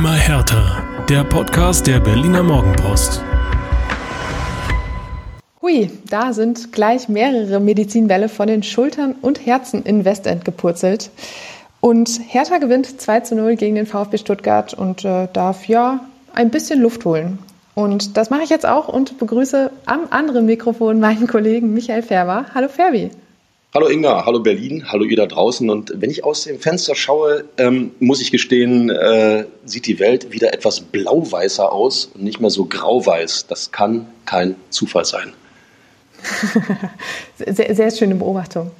Immer härter. Der Podcast der Berliner Morgenpost. Hui, da sind gleich mehrere Medizinbälle von den Schultern und Herzen in Westend gepurzelt. Und Hertha gewinnt 2 zu 0 gegen den VfB Stuttgart und äh, darf ja ein bisschen Luft holen. Und das mache ich jetzt auch und begrüße am anderen Mikrofon meinen Kollegen Michael Färber. Hallo Ferbi. Hallo Inga, hallo Berlin, hallo ihr da draußen. Und wenn ich aus dem Fenster schaue, ähm, muss ich gestehen, äh, sieht die Welt wieder etwas blau-weißer aus und nicht mehr so grau-weiß. Das kann kein Zufall sein. sehr, sehr schöne Beobachtung.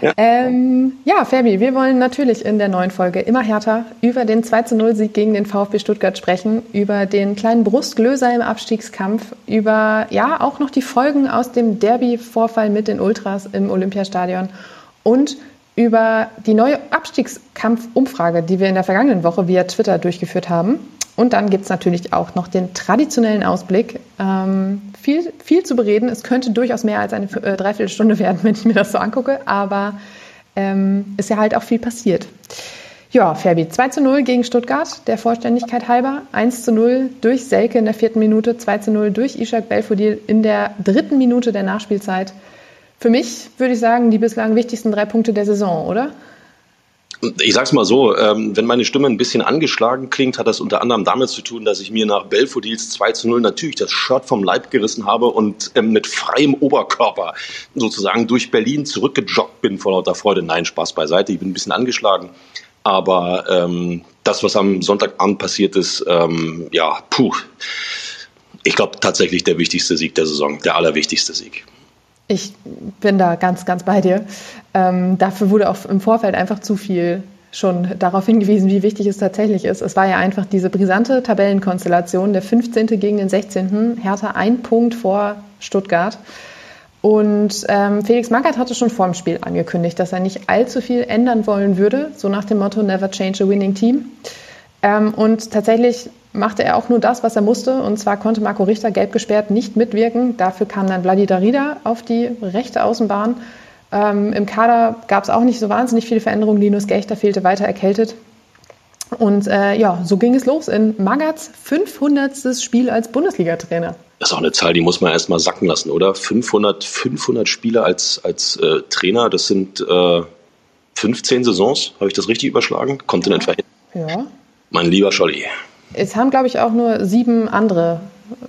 Ja. Ähm, ja, Fabi, wir wollen natürlich in der neuen Folge immer härter über den 2-0-Sieg gegen den VfB Stuttgart sprechen, über den kleinen Brustglöser im Abstiegskampf, über ja auch noch die Folgen aus dem Derby-Vorfall mit den Ultras im Olympiastadion und über die neue Abstiegskampf-Umfrage, die wir in der vergangenen Woche via Twitter durchgeführt haben. Und dann gibt es natürlich auch noch den traditionellen Ausblick. Ähm, viel, viel zu bereden. Es könnte durchaus mehr als eine äh, Dreiviertelstunde werden, wenn ich mir das so angucke. Aber ähm, ist ja halt auch viel passiert. Ja, Ferbi, 2 zu 0 gegen Stuttgart, der Vollständigkeit halber. 1 zu 0 durch Selke in der vierten Minute, 2 zu 0 durch Ishak Belfodil in der dritten Minute der Nachspielzeit. Für mich würde ich sagen, die bislang wichtigsten drei Punkte der Saison, oder? Ich sag's mal so, ähm, wenn meine Stimme ein bisschen angeschlagen klingt, hat das unter anderem damit zu tun, dass ich mir nach Belfodils 2 zu 0 natürlich das Shirt vom Leib gerissen habe und ähm, mit freiem Oberkörper sozusagen durch Berlin zurückgejoggt bin vor lauter Freude. Nein, Spaß beiseite, ich bin ein bisschen angeschlagen. Aber ähm, das, was am Sonntagabend passiert ist, ähm, ja, puh. Ich glaube tatsächlich der wichtigste Sieg der Saison, der allerwichtigste Sieg. Ich bin da ganz, ganz bei dir. Ähm, dafür wurde auch im Vorfeld einfach zu viel schon darauf hingewiesen, wie wichtig es tatsächlich ist. Es war ja einfach diese brisante Tabellenkonstellation, der 15. gegen den 16. Hertha ein Punkt vor Stuttgart. Und ähm, Felix Magath hatte schon vor dem Spiel angekündigt, dass er nicht allzu viel ändern wollen würde, so nach dem Motto Never change a winning team. Ähm, und tatsächlich machte er auch nur das, was er musste. Und zwar konnte Marco Richter, gelb gesperrt, nicht mitwirken. Dafür kam dann Vladi Darida auf die rechte Außenbahn. Ähm, Im Kader gab es auch nicht so wahnsinnig viele Veränderungen. Linus Gechter fehlte weiter erkältet. Und äh, ja, so ging es los in Magats 500. Spiel als Bundesliga-Trainer. Das ist auch eine Zahl, die muss man erst mal sacken lassen, oder? 500, 500 Spiele als, als äh, Trainer, das sind äh, 15 Saisons, habe ich das richtig überschlagen? Kontinent ja. Ja. Mein lieber Scholli. Es haben, glaube ich, auch nur sieben andere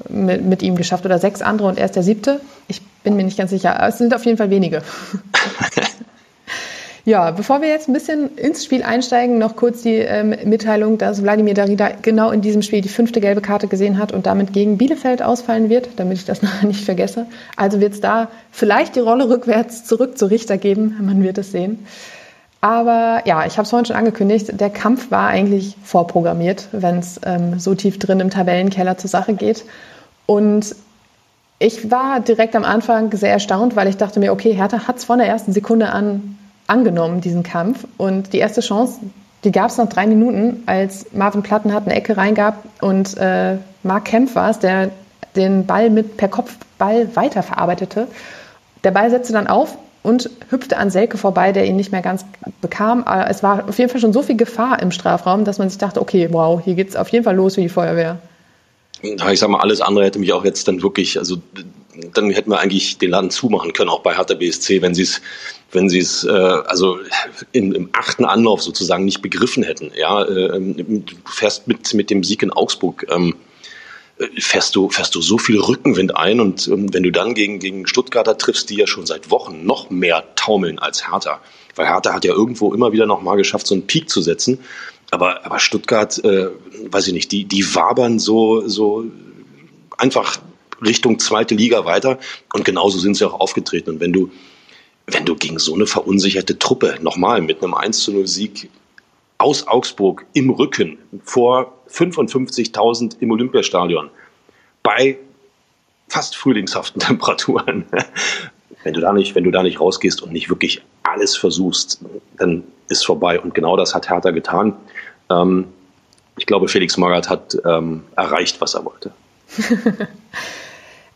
mit, mit, ihm geschafft oder sechs andere und er ist der siebte. Ich bin mir nicht ganz sicher. Aber es sind auf jeden Fall wenige. ja, bevor wir jetzt ein bisschen ins Spiel einsteigen, noch kurz die ähm, Mitteilung, dass Wladimir Darida genau in diesem Spiel die fünfte gelbe Karte gesehen hat und damit gegen Bielefeld ausfallen wird, damit ich das nachher nicht vergesse. Also wird es da vielleicht die Rolle rückwärts zurück zu Richter geben. Man wird es sehen. Aber ja, ich habe es vorhin schon angekündigt, der Kampf war eigentlich vorprogrammiert, wenn es ähm, so tief drin im Tabellenkeller zur Sache geht. Und ich war direkt am Anfang sehr erstaunt, weil ich dachte mir, okay, Hertha hat es von der ersten Sekunde an angenommen, diesen Kampf. Und die erste Chance, die gab es nach drei Minuten, als Marvin Plattenhardt eine Ecke reingab und äh, Mark Kempf war es, der den Ball mit per Kopfball weiterverarbeitete. Der Ball setzte dann auf und hüpfte an Selke vorbei, der ihn nicht mehr ganz bekam. Aber es war auf jeden Fall schon so viel Gefahr im Strafraum, dass man sich dachte, okay, wow, hier geht es auf jeden Fall los wie die Feuerwehr. Ich sag mal, alles andere hätte mich auch jetzt dann wirklich, also dann hätten wir eigentlich den Laden zumachen können, auch bei Hertha BSC, wenn sie es, wenn sie es, äh, also in, im achten Anlauf sozusagen nicht begriffen hätten. Ja, äh, du fährst mit mit dem Sieg in Augsburg. Ähm, fährst du, fährst du so viel Rückenwind ein und ähm, wenn du dann gegen, gegen Stuttgarter triffst, die ja schon seit Wochen noch mehr taumeln als Hertha. Weil Hertha hat ja irgendwo immer wieder noch mal geschafft, so einen Peak zu setzen. Aber, aber Stuttgart, äh, weiß ich nicht, die, die wabern so, so einfach Richtung zweite Liga weiter und genauso sind sie auch aufgetreten. Und wenn du, wenn du gegen so eine verunsicherte Truppe nochmal mit einem 1 zu 0 Sieg aus Augsburg im Rücken vor 55.000 im Olympiastadion bei fast frühlingshaften Temperaturen. Wenn du da nicht, wenn du da nicht rausgehst und nicht wirklich alles versuchst, dann ist vorbei. Und genau das hat Hertha getan. Ähm, ich glaube, Felix Magath hat ähm, erreicht, was er wollte.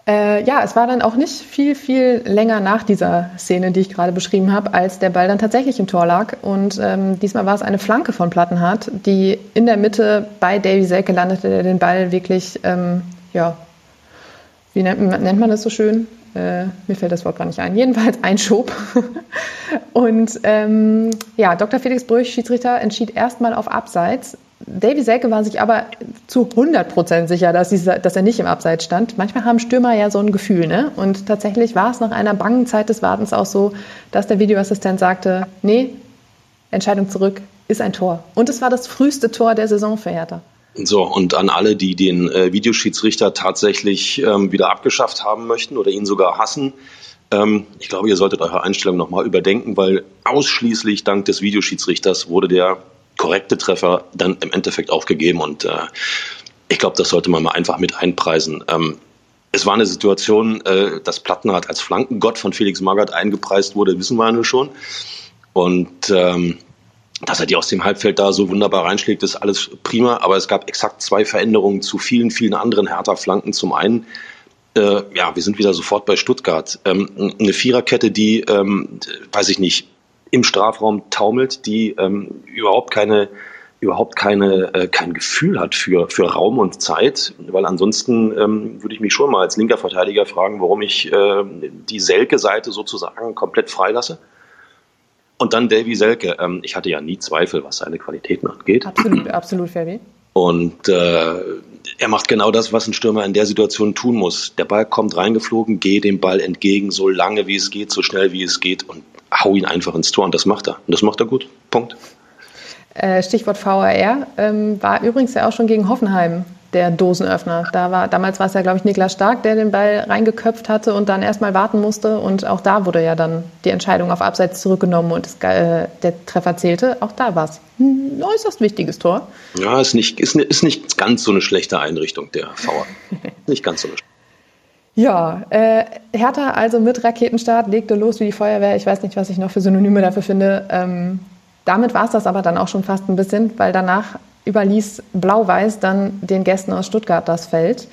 Äh, ja, es war dann auch nicht viel, viel länger nach dieser Szene, die ich gerade beschrieben habe, als der Ball dann tatsächlich im Tor lag. Und ähm, diesmal war es eine Flanke von Plattenhardt, die in der Mitte bei Davy Selke landete, der den Ball wirklich, ähm, ja, wie nennt, nennt, man das so schön? Äh, mir fällt das Wort gar nicht ein. Jedenfalls einschob. Und ähm, ja, Dr. Felix Brüch, Schiedsrichter, entschied erstmal auf Abseits. Davy Selke war sich aber zu 100 Prozent sicher, dass, dieser, dass, er nicht im Abseits stand. Manchmal haben Stürmer ja so ein Gefühl, ne? Und tatsächlich war es nach einer bangen Zeit des Wartens auch so, dass der Videoassistent sagte, nee, Entscheidung zurück, ist ein Tor. Und es war das früheste Tor der Saison für Hertha. So, und an alle, die den äh, Videoschiedsrichter tatsächlich ähm, wieder abgeschafft haben möchten oder ihn sogar hassen, ähm, ich glaube, ihr solltet eure Einstellung nochmal überdenken, weil ausschließlich dank des Videoschiedsrichters wurde der korrekte Treffer dann im Endeffekt aufgegeben und äh, ich glaube, das sollte man mal einfach mit einpreisen. Ähm, es war eine Situation, äh, dass Plattenhardt als Flankengott von Felix Magath eingepreist wurde, wissen wir ja nur schon. Und ähm, dass er die aus dem Halbfeld da so wunderbar reinschlägt, ist alles prima. Aber es gab exakt zwei Veränderungen zu vielen, vielen anderen Hertha-Flanken. Zum einen, äh, ja, wir sind wieder sofort bei Stuttgart. Ähm, eine Viererkette, die, ähm, weiß ich nicht, im Strafraum taumelt, die ähm, überhaupt keine überhaupt keine äh, kein Gefühl hat für für Raum und Zeit, weil ansonsten ähm, würde ich mich schon mal als linker Verteidiger fragen, warum ich äh, die Selke-Seite sozusagen komplett freilasse. Und dann Davy Selke. Ähm, ich hatte ja nie Zweifel, was seine Qualitäten angeht. Absolut, absolut, Fabi. Und äh, er macht genau das, was ein Stürmer in der Situation tun muss. Der Ball kommt reingeflogen, geh dem Ball entgegen, so lange wie es geht, so schnell wie es geht und hau ihn einfach ins Tor und das macht er. Und das macht er gut. Punkt. Äh, Stichwort VAR ähm, war übrigens ja auch schon gegen Hoffenheim der Dosenöffner. Da war, damals war es ja, glaube ich, Niklas Stark, der den Ball reingeköpft hatte und dann erstmal warten musste. Und auch da wurde ja dann die Entscheidung auf Abseits zurückgenommen und das, äh, der Treffer zählte. Auch da war es ein äußerst wichtiges Tor. Ja, ist nicht, ist, ist nicht ganz so eine schlechte Einrichtung, der VAR. nicht ganz so eine ja, äh, Hertha also mit Raketenstart legte los wie die Feuerwehr. Ich weiß nicht, was ich noch für Synonyme dafür finde. Ähm, damit war es das aber dann auch schon fast ein bisschen, weil danach überließ Blau-Weiß dann den Gästen aus Stuttgart das Feld.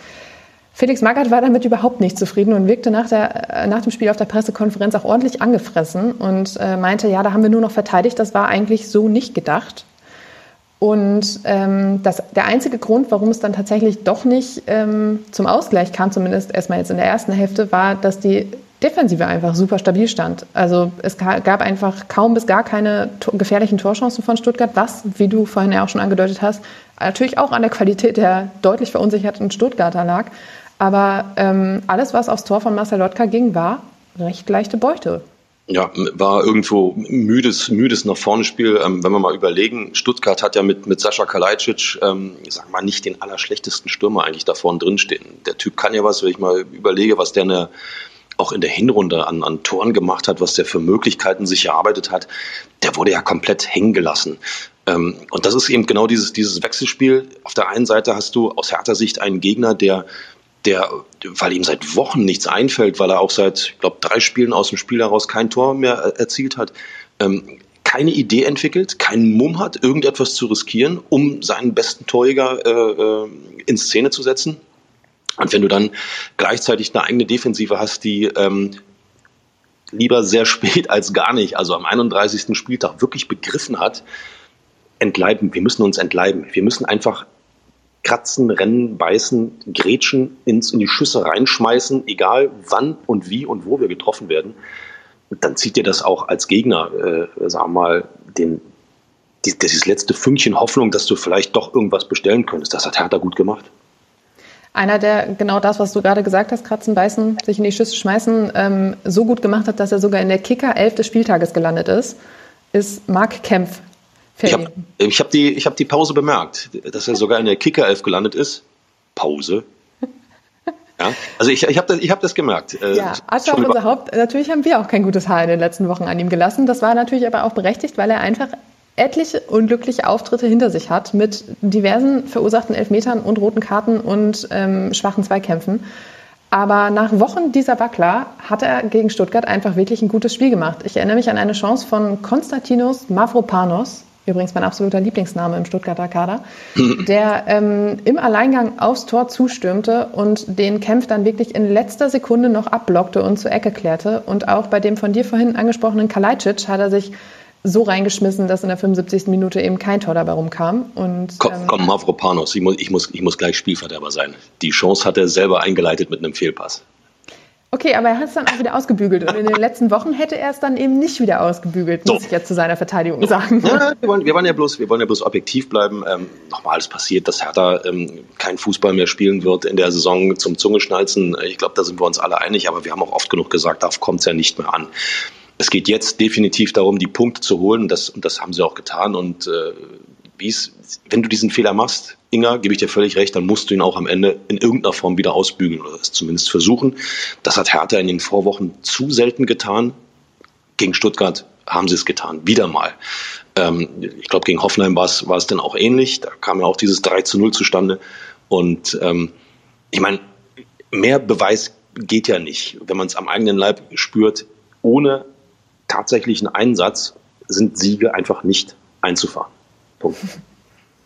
Felix Magath war damit überhaupt nicht zufrieden und wirkte nach, der, äh, nach dem Spiel auf der Pressekonferenz auch ordentlich angefressen und äh, meinte, ja, da haben wir nur noch verteidigt, das war eigentlich so nicht gedacht. Und ähm, das, der einzige Grund, warum es dann tatsächlich doch nicht ähm, zum Ausgleich kam, zumindest erstmal jetzt in der ersten Hälfte, war, dass die Defensive einfach super stabil stand. Also es gab einfach kaum bis gar keine gefährlichen Torchancen von Stuttgart, was, wie du vorhin ja auch schon angedeutet hast, natürlich auch an der Qualität der deutlich verunsicherten Stuttgarter lag. Aber ähm, alles, was aufs Tor von Marcel Lotka ging, war recht leichte Beute ja, war irgendwo müdes, müdes nach vorne Spiel. Ähm, wenn wir mal überlegen, Stuttgart hat ja mit, mit Sascha Kalajdzic, ähm, ich sag mal, nicht den allerschlechtesten Stürmer eigentlich da vorne drin stehen. Der Typ kann ja was, wenn ich mal überlege, was der eine, auch in der Hinrunde an, an Toren gemacht hat, was der für Möglichkeiten sich erarbeitet hat, der wurde ja komplett hängen gelassen. Ähm, und das ist eben genau dieses, dieses Wechselspiel. Auf der einen Seite hast du aus härter Sicht einen Gegner, der der, weil ihm seit Wochen nichts einfällt, weil er auch seit, ich glaube, drei Spielen aus dem Spiel heraus kein Tor mehr erzielt hat, ähm, keine Idee entwickelt, keinen Mumm hat, irgendetwas zu riskieren, um seinen besten Torjäger äh, äh, in Szene zu setzen. Und wenn du dann gleichzeitig eine eigene Defensive hast, die ähm, lieber sehr spät als gar nicht, also am 31. Spieltag wirklich begriffen hat, entleiben, wir müssen uns entleiben. Wir müssen einfach kratzen, rennen, beißen, grätschen, ins, in die Schüsse reinschmeißen, egal wann und wie und wo wir getroffen werden, dann zieht dir das auch als Gegner, äh, sag mal, den, die, dieses letzte Fünkchen Hoffnung, dass du vielleicht doch irgendwas bestellen könntest. Das hat Hertha gut gemacht. Einer, der genau das, was du gerade gesagt hast, kratzen, beißen, sich in die Schüsse schmeißen, ähm, so gut gemacht hat, dass er sogar in der Kicker 11 des Spieltages gelandet ist, ist Marc Kempf ich habe ich hab die, hab die Pause bemerkt, dass er sogar in der Kickerelf gelandet ist. Pause. Ja, also ich, ich habe das, hab das gemerkt. Äh, ja, Aschraf, unser Haupt, natürlich haben wir auch kein gutes Haar in den letzten Wochen an ihm gelassen. Das war natürlich aber auch berechtigt, weil er einfach etliche unglückliche Auftritte hinter sich hat mit diversen verursachten Elfmetern und roten Karten und ähm, schwachen Zweikämpfen. Aber nach Wochen dieser Wackler hat er gegen Stuttgart einfach wirklich ein gutes Spiel gemacht. Ich erinnere mich an eine Chance von Konstantinos Mavropanos, übrigens mein absoluter Lieblingsname im Stuttgarter Kader, der ähm, im Alleingang aufs Tor zustürmte und den Kempf dann wirklich in letzter Sekunde noch abblockte und zur Ecke klärte. Und auch bei dem von dir vorhin angesprochenen Kalajdzic hat er sich so reingeschmissen, dass in der 75. Minute eben kein Tor dabei rumkam. Und, komm, ähm, komm Mavropanos, ich muss, ich, muss, ich muss gleich Spielverderber sein. Die Chance hat er selber eingeleitet mit einem Fehlpass. Okay, aber er hat es dann auch wieder ausgebügelt. Und in den letzten Wochen hätte er es dann eben nicht wieder ausgebügelt, muss so. ich jetzt zu seiner Verteidigung sagen. Ja, wir, wollen, wir, wollen ja bloß, wir wollen ja bloß objektiv bleiben. Ähm, nochmal, es passiert, dass Hertha ähm, kein Fußball mehr spielen wird in der Saison zum Zungeschnalzen. Ich glaube, da sind wir uns alle einig, aber wir haben auch oft genug gesagt, darauf kommt es ja nicht mehr an. Es geht jetzt definitiv darum, die Punkte zu holen. Und das, und das haben sie auch getan. Und äh, wie's, wenn du diesen Fehler machst, Inga, gebe ich dir völlig recht, dann musst du ihn auch am Ende in irgendeiner Form wieder ausbügeln oder es zumindest versuchen. Das hat Hertha in den Vorwochen zu selten getan. Gegen Stuttgart haben sie es getan, wieder mal. Ähm, ich glaube, gegen Hoffenheim war es, war es dann auch ähnlich. Da kam ja auch dieses 3 zu 0 zustande. Und ähm, ich meine, mehr Beweis geht ja nicht. Wenn man es am eigenen Leib spürt, ohne tatsächlichen Einsatz sind Siege einfach nicht einzufahren. Punkt.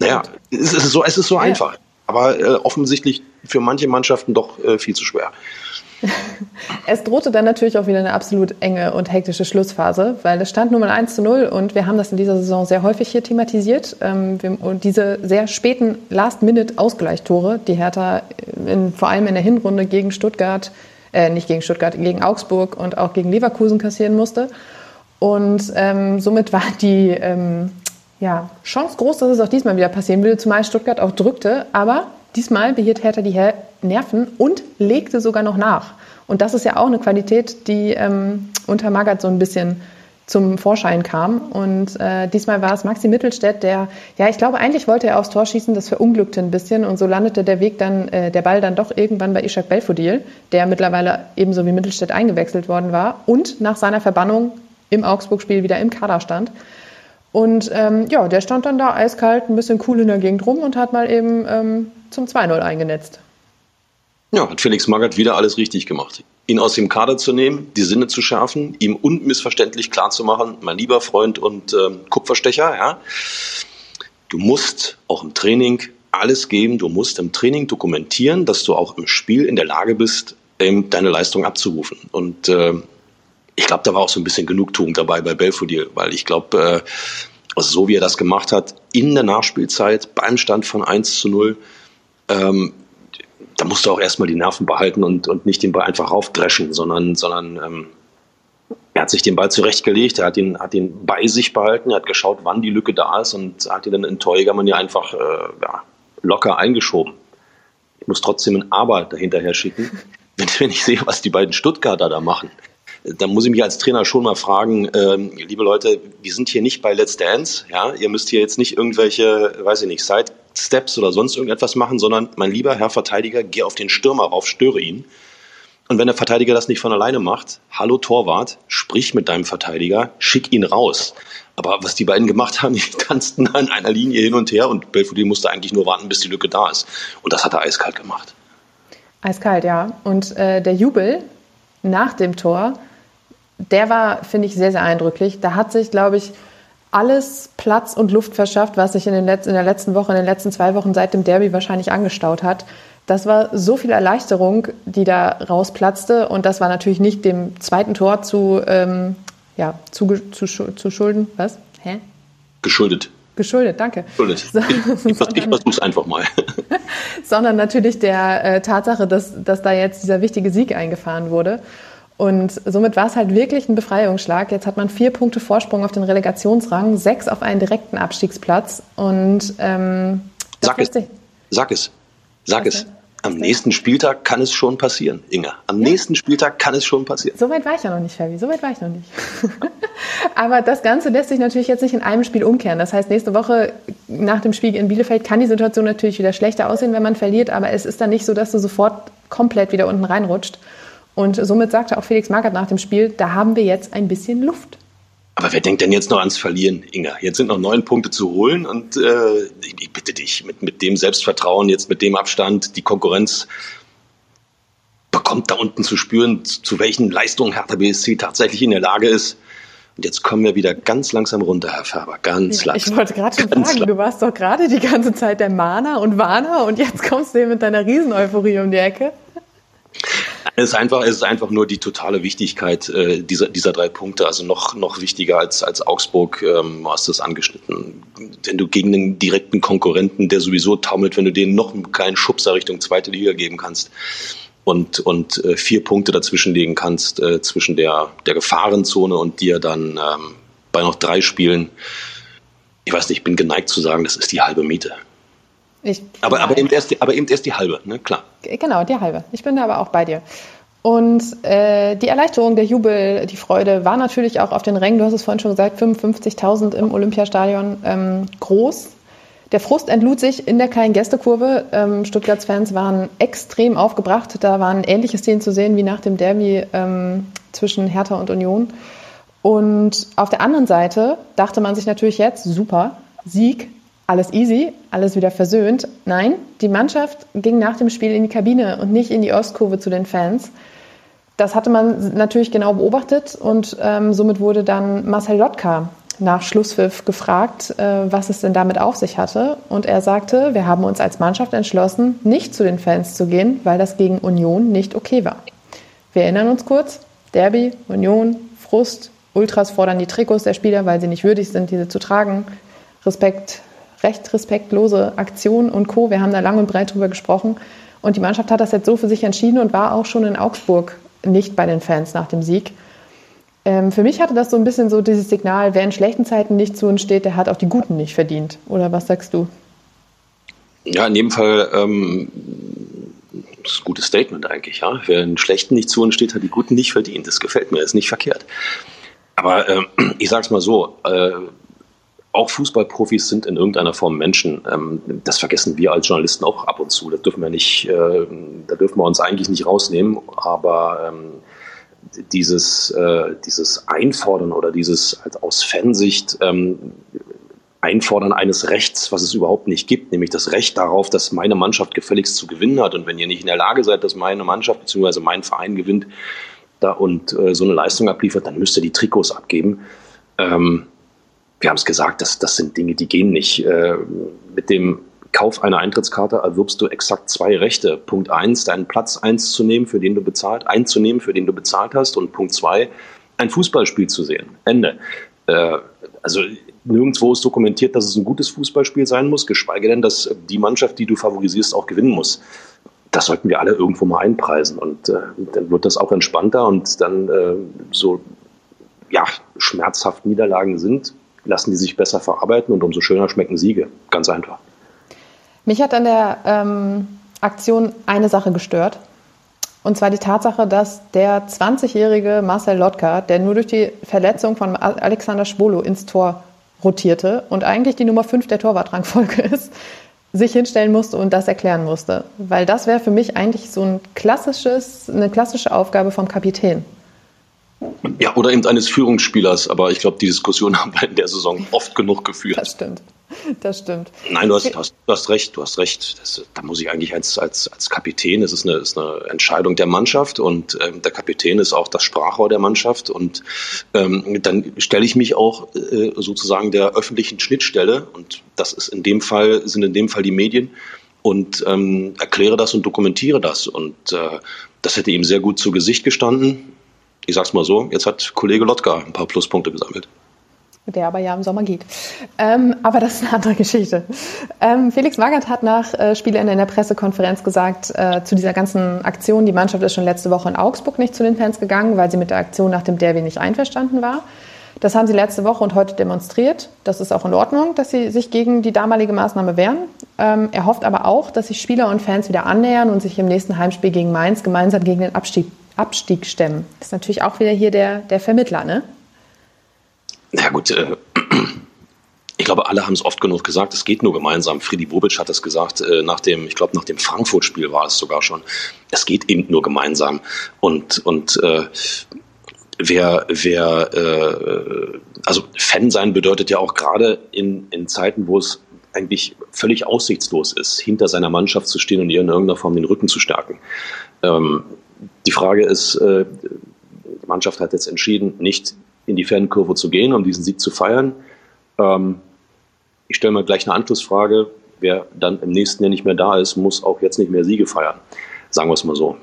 Naja, es ist so, es ist so ja. einfach. Aber äh, offensichtlich für manche Mannschaften doch äh, viel zu schwer. Es drohte dann natürlich auch wieder eine absolut enge und hektische Schlussphase, weil es stand nun mal 1 zu 0 und wir haben das in dieser Saison sehr häufig hier thematisiert. Ähm, und diese sehr späten Last-Minute-Ausgleichstore, die Hertha in, vor allem in der Hinrunde gegen Stuttgart äh, nicht gegen Stuttgart, gegen Augsburg und auch gegen Leverkusen kassieren musste. Und ähm, somit war die ähm, ja, Chance groß, dass es auch diesmal wieder passieren würde, zumal Stuttgart auch drückte. Aber diesmal behielt Hertha die Nerven und legte sogar noch nach. Und das ist ja auch eine Qualität, die ähm, unter Magath so ein bisschen zum Vorschein kam. Und äh, diesmal war es Maxi Mittelstädt, der, ja, ich glaube, eigentlich wollte er aufs Tor schießen, das verunglückte ein bisschen und so landete der Weg dann, äh, der Ball dann doch irgendwann bei Ishak Belfodil, der mittlerweile ebenso wie Mittelstädt eingewechselt worden war und nach seiner Verbannung im Augsburg-Spiel wieder im Kader stand. Und ähm, ja, der stand dann da eiskalt, ein bisschen cool in der Gegend rum und hat mal eben ähm, zum 2-0 eingenetzt. Ja, hat Felix Magath wieder alles richtig gemacht. Ihn aus dem Kader zu nehmen, die Sinne zu schärfen, ihm unmissverständlich klarzumachen, mein lieber Freund und ähm, Kupferstecher, ja, du musst auch im Training alles geben, du musst im Training dokumentieren, dass du auch im Spiel in der Lage bist, deine Leistung abzurufen. Und äh, ich glaube, da war auch so ein bisschen Genugtuung dabei bei Belfodil, weil ich glaube, äh, also so wie er das gemacht hat, in der Nachspielzeit beim Stand von 1 zu 0, ähm, da musst du auch erstmal die Nerven behalten und, und nicht den Ball einfach raufdreschen, sondern, sondern ähm, er hat sich den Ball zurechtgelegt, er hat ihn, hat ihn bei sich behalten, er hat geschaut, wann die Lücke da ist und hat ihn dann in Torjägermann ja einfach äh, ja, locker eingeschoben. Ich muss trotzdem ein Aber dahinterher schicken, wenn ich sehe, was die beiden Stuttgarter da machen da muss ich mich als Trainer schon mal fragen, ähm, liebe Leute, wir sind hier nicht bei Let's Dance, ja, ihr müsst hier jetzt nicht irgendwelche, weiß ich nicht, Side-Steps oder sonst irgendetwas machen, sondern mein lieber Herr Verteidiger, geh auf den Stürmer rauf, störe ihn. Und wenn der Verteidiger das nicht von alleine macht, hallo Torwart, sprich mit deinem Verteidiger, schick ihn raus. Aber was die beiden gemacht haben, die tanzten in einer Linie hin und her und Belfodil musste eigentlich nur warten, bis die Lücke da ist. Und das hat er eiskalt gemacht. Eiskalt, ja. Und äh, der Jubel nach dem Tor, der war, finde ich, sehr, sehr eindrücklich. Da hat sich, glaube ich, alles Platz und Luft verschafft, was sich in, den Letz-, in der letzten Woche, in den letzten zwei Wochen seit dem Derby wahrscheinlich angestaut hat. Das war so viel Erleichterung, die da rausplatzte. Und das war natürlich nicht dem zweiten Tor zu, ähm, ja, zu, zu, zu schulden. Was? Hä? Geschuldet. Geschuldet, danke. Geschuldet. So, ich, ich versuch's einfach mal. sondern natürlich der äh, Tatsache, dass, dass da jetzt dieser wichtige Sieg eingefahren wurde. Und somit war es halt wirklich ein Befreiungsschlag. Jetzt hat man vier Punkte Vorsprung auf den Relegationsrang, sechs auf einen direkten Abstiegsplatz. Und ähm, sag es. Sag es. Sag es. Am nächsten Spieltag kann es schon passieren, Inga. Am ja. nächsten Spieltag kann es schon passieren. So weit war ich ja noch nicht, Fabi. So weit war ich noch nicht. Aber das Ganze lässt sich natürlich jetzt nicht in einem Spiel umkehren. Das heißt, nächste Woche nach dem Spiel in Bielefeld kann die Situation natürlich wieder schlechter aussehen, wenn man verliert. Aber es ist dann nicht so, dass du sofort komplett wieder unten reinrutscht. Und somit sagte auch Felix Magath nach dem Spiel, da haben wir jetzt ein bisschen Luft. Aber wer denkt denn jetzt noch ans Verlieren, Inga? Jetzt sind noch neun Punkte zu holen und äh, ich bitte dich, mit, mit dem Selbstvertrauen, jetzt mit dem Abstand, die Konkurrenz bekommt da unten zu spüren, zu welchen Leistungen Hertha BSC tatsächlich in der Lage ist. Und jetzt kommen wir wieder ganz langsam runter, Herr Färber, ganz langsam. Ich wollte gerade schon sagen, du warst doch gerade die ganze Zeit der Mahner und Warner und jetzt kommst du hier mit deiner Riesen-Euphorie um die Ecke. Es ist einfach, es ist einfach nur die totale Wichtigkeit äh, dieser, dieser drei Punkte. Also noch, noch wichtiger als, als Augsburg, ähm, hast du es angeschnitten. Wenn du gegen einen direkten Konkurrenten, der sowieso taumelt, wenn du denen noch einen kleinen Schubser Richtung zweite Liga geben kannst und, und äh, vier Punkte dazwischen legen kannst, äh, zwischen der, der Gefahrenzone und dir dann ähm, bei noch drei Spielen, ich weiß nicht, ich bin geneigt zu sagen, das ist die halbe Miete. Ich, aber, aber, eben erst die, aber eben erst die halbe, ne? klar. Genau, die halbe. Ich bin da aber auch bei dir. Und äh, die Erleichterung, der Jubel, die Freude war natürlich auch auf den Rängen, du hast es vorhin schon gesagt, 55.000 im Olympiastadion ähm, groß. Der Frust entlud sich in der kleinen Gästekurve. Ähm, Stuttgarts Fans waren extrem aufgebracht. Da waren ähnliche Szenen zu sehen wie nach dem Derby ähm, zwischen Hertha und Union. Und auf der anderen Seite dachte man sich natürlich jetzt, super, Sieg, alles easy, alles wieder versöhnt. Nein, die Mannschaft ging nach dem Spiel in die Kabine und nicht in die Ostkurve zu den Fans. Das hatte man natürlich genau beobachtet und ähm, somit wurde dann Marcel Lotka nach Schlusspfiff gefragt, äh, was es denn damit auf sich hatte. Und er sagte, wir haben uns als Mannschaft entschlossen, nicht zu den Fans zu gehen, weil das gegen Union nicht okay war. Wir erinnern uns kurz, Derby, Union, Frust, Ultras fordern die Trikots der Spieler, weil sie nicht würdig sind, diese zu tragen. Respekt recht respektlose Aktion und Co. Wir haben da lang und breit drüber gesprochen. Und die Mannschaft hat das jetzt so für sich entschieden und war auch schon in Augsburg nicht bei den Fans nach dem Sieg. Ähm, für mich hatte das so ein bisschen so dieses Signal, wer in schlechten Zeiten nicht zu uns steht, der hat auch die Guten nicht verdient. Oder was sagst du? Ja, in dem Fall ähm, das ist ein gutes Statement eigentlich. Ja? Wer in schlechten nicht zu uns steht, hat die Guten nicht verdient. Das gefällt mir, ist nicht verkehrt. Aber äh, ich sage es mal so, äh, auch Fußballprofis sind in irgendeiner Form Menschen. Ähm, das vergessen wir als Journalisten auch ab und zu. Das dürfen wir nicht, äh, da dürfen wir uns eigentlich nicht rausnehmen. Aber ähm, dieses, äh, dieses Einfordern oder dieses halt aus Fansicht ähm, Einfordern eines Rechts, was es überhaupt nicht gibt, nämlich das Recht darauf, dass meine Mannschaft gefälligst zu gewinnen hat. Und wenn ihr nicht in der Lage seid, dass meine Mannschaft bzw. mein Verein gewinnt da und äh, so eine Leistung abliefert, dann müsst ihr die Trikots abgeben. Wir haben es gesagt, das, das sind Dinge, die gehen nicht. Äh, mit dem Kauf einer Eintrittskarte erwirbst du exakt zwei Rechte. Punkt eins, deinen Platz eins zu nehmen, für den du bezahlt, einzunehmen, für den du bezahlt hast. Und Punkt zwei, ein Fußballspiel zu sehen. Ende. Äh, also nirgendwo ist dokumentiert, dass es ein gutes Fußballspiel sein muss, geschweige denn, dass die Mannschaft, die du favorisierst, auch gewinnen muss. Das sollten wir alle irgendwo mal einpreisen. Und äh, dann wird das auch entspannter und dann äh, so ja, schmerzhaft Niederlagen sind, lassen die sich besser verarbeiten und umso schöner schmecken Siege. Ganz einfach. Mich hat an der ähm, Aktion eine Sache gestört. Und zwar die Tatsache, dass der 20-jährige Marcel Lotka, der nur durch die Verletzung von Alexander Schwolo ins Tor rotierte und eigentlich die Nummer 5 der Torwartrangfolge ist, sich hinstellen musste und das erklären musste. Weil das wäre für mich eigentlich so ein klassisches, eine klassische Aufgabe vom Kapitän. Ja, oder eben eines Führungsspielers, aber ich glaube, die Diskussion haben wir in der Saison oft genug geführt. Das stimmt. Das stimmt. Nein, du hast, hast, du hast recht, du hast recht. Das, da muss ich eigentlich als, als, als Kapitän, das ist eine, ist eine Entscheidung der Mannschaft und ähm, der Kapitän ist auch das Sprachrohr der Mannschaft und ähm, dann stelle ich mich auch äh, sozusagen der öffentlichen Schnittstelle und das ist in dem Fall, sind in dem Fall die Medien und ähm, erkläre das und dokumentiere das und äh, das hätte ihm sehr gut zu Gesicht gestanden ich sag's mal so, jetzt hat Kollege Lotka ein paar Pluspunkte gesammelt. Der aber ja im Sommer geht. Ähm, aber das ist eine andere Geschichte. Ähm, Felix Magath hat nach äh, Spielende in der Pressekonferenz gesagt, äh, zu dieser ganzen Aktion, die Mannschaft ist schon letzte Woche in Augsburg nicht zu den Fans gegangen, weil sie mit der Aktion nach dem Derby nicht einverstanden war. Das haben sie letzte Woche und heute demonstriert. Das ist auch in Ordnung, dass sie sich gegen die damalige Maßnahme wehren. Ähm, er hofft aber auch, dass sich Spieler und Fans wieder annähern und sich im nächsten Heimspiel gegen Mainz gemeinsam gegen den Abstieg Abstieg stemmen. Das ist natürlich auch wieder hier der, der Vermittler, ne? Ja gut, äh, ich glaube, alle haben es oft genug gesagt, es geht nur gemeinsam. Friedi Bobic hat es gesagt, äh, nach dem, ich glaube, nach dem Frankfurt-Spiel war es sogar schon. Es geht eben nur gemeinsam. Und, und äh, wer, wer äh, also Fan sein bedeutet ja auch gerade in, in Zeiten, wo es eigentlich völlig aussichtslos ist, hinter seiner Mannschaft zu stehen und ihr in irgendeiner Form den Rücken zu stärken. Ähm, die Frage ist, äh, die Mannschaft hat jetzt entschieden, nicht in die Fankurve zu gehen, um diesen Sieg zu feiern. Ähm, ich stelle mir gleich eine Anschlussfrage. Wer dann im nächsten Jahr nicht mehr da ist, muss auch jetzt nicht mehr Siege feiern. Sagen wir es mal so.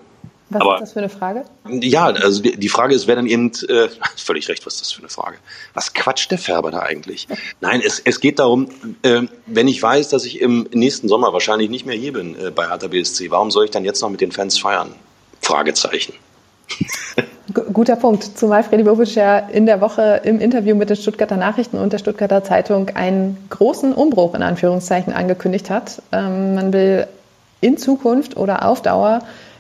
Was Aber, ist das für eine Frage? Ja, also die, die Frage ist, wer dann eben, äh, völlig recht, was ist das für eine Frage? Was quatscht der Färber da eigentlich? Nein, es, es geht darum, äh, wenn ich weiß, dass ich im nächsten Sommer wahrscheinlich nicht mehr hier bin äh, bei Hertha BSC, warum soll ich dann jetzt noch mit den Fans feiern? Fragezeichen. Guter Punkt. Zumal Freddy Bobic ja in der Woche im Interview mit den Stuttgarter Nachrichten und der Stuttgarter Zeitung einen großen Umbruch in Anführungszeichen angekündigt hat. Ähm, man will in Zukunft oder auf Dauer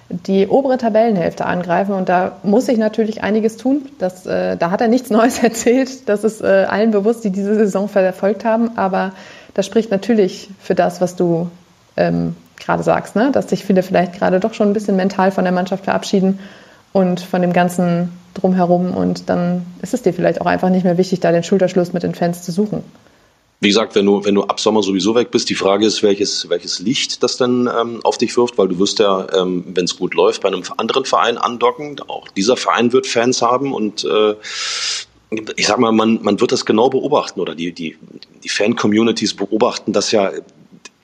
die obere Tabellenhälfte angreifen. Und da muss sich natürlich einiges tun. Das, äh, da hat er nichts Neues erzählt. Das ist äh, allen bewusst, die diese Saison verfolgt haben. Aber das spricht natürlich für das, was du ähm, gerade sagst, ne? dass sich viele vielleicht gerade doch schon ein bisschen mental von der Mannschaft verabschieden und von dem ganzen drumherum. Und dann ist es dir vielleicht auch einfach nicht mehr wichtig, da den Schulterschluss mit den Fans zu suchen wie gesagt, wenn du, wenn du ab Sommer sowieso weg bist, die Frage ist, welches, welches Licht das dann ähm, auf dich wirft, weil du wirst ja, ähm, wenn es gut läuft, bei einem anderen Verein andocken. Auch dieser Verein wird Fans haben und äh, ich sag mal, man, man wird das genau beobachten oder die, die, die Fan-Communities beobachten das ja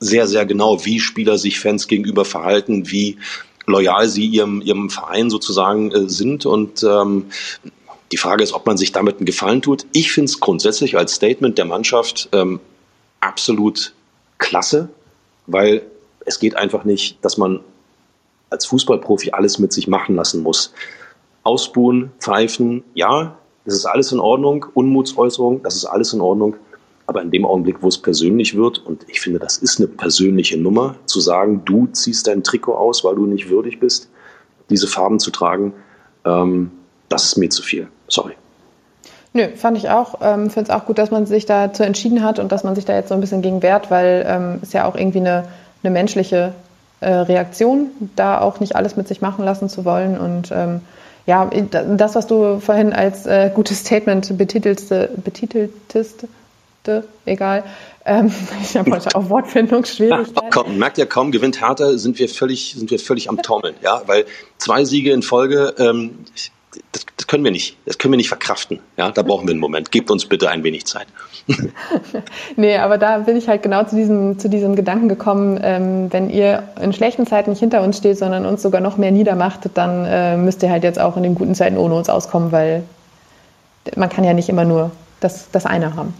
sehr, sehr genau, wie Spieler sich Fans gegenüber verhalten, wie loyal sie ihrem, ihrem Verein sozusagen äh, sind und ähm, die Frage ist, ob man sich damit einen Gefallen tut. Ich finde es grundsätzlich als Statement der Mannschaft ähm, absolut klasse, weil es geht einfach nicht, dass man als Fußballprofi alles mit sich machen lassen muss. Ausbuhen, pfeifen, ja, das ist alles in Ordnung. Unmutsäußerung, das ist alles in Ordnung. Aber in dem Augenblick, wo es persönlich wird, und ich finde, das ist eine persönliche Nummer, zu sagen, du ziehst dein Trikot aus, weil du nicht würdig bist, diese Farben zu tragen, ähm, das ist mir zu viel. Sorry. Nö, fand ich auch. Ähm, Finde es auch gut, dass man sich dazu entschieden hat und dass man sich da jetzt so ein bisschen gegen wehrt, weil ähm, es ja auch irgendwie eine, eine menschliche äh, Reaktion, da auch nicht alles mit sich machen lassen zu wollen. Und ähm, ja, das, was du vorhin als äh, gutes Statement betitelste, betiteltest, egal. Ähm, ich habe heute auch Wortfindungsschwierigkeiten. Komm, merkt ja kaum, gewinnt Hertha, sind wir völlig, sind wir völlig am Taumeln, ja, weil zwei Siege in Folge, ähm, das, das, können wir nicht. Das können wir nicht verkraften. Ja, da brauchen wir einen Moment. Gebt uns bitte ein wenig Zeit. nee, aber da bin ich halt genau zu diesem, zu diesem Gedanken gekommen, ähm, wenn ihr in schlechten Zeiten nicht hinter uns steht, sondern uns sogar noch mehr niedermacht, dann äh, müsst ihr halt jetzt auch in den guten Zeiten ohne uns auskommen, weil man kann ja nicht immer nur das, das eine haben.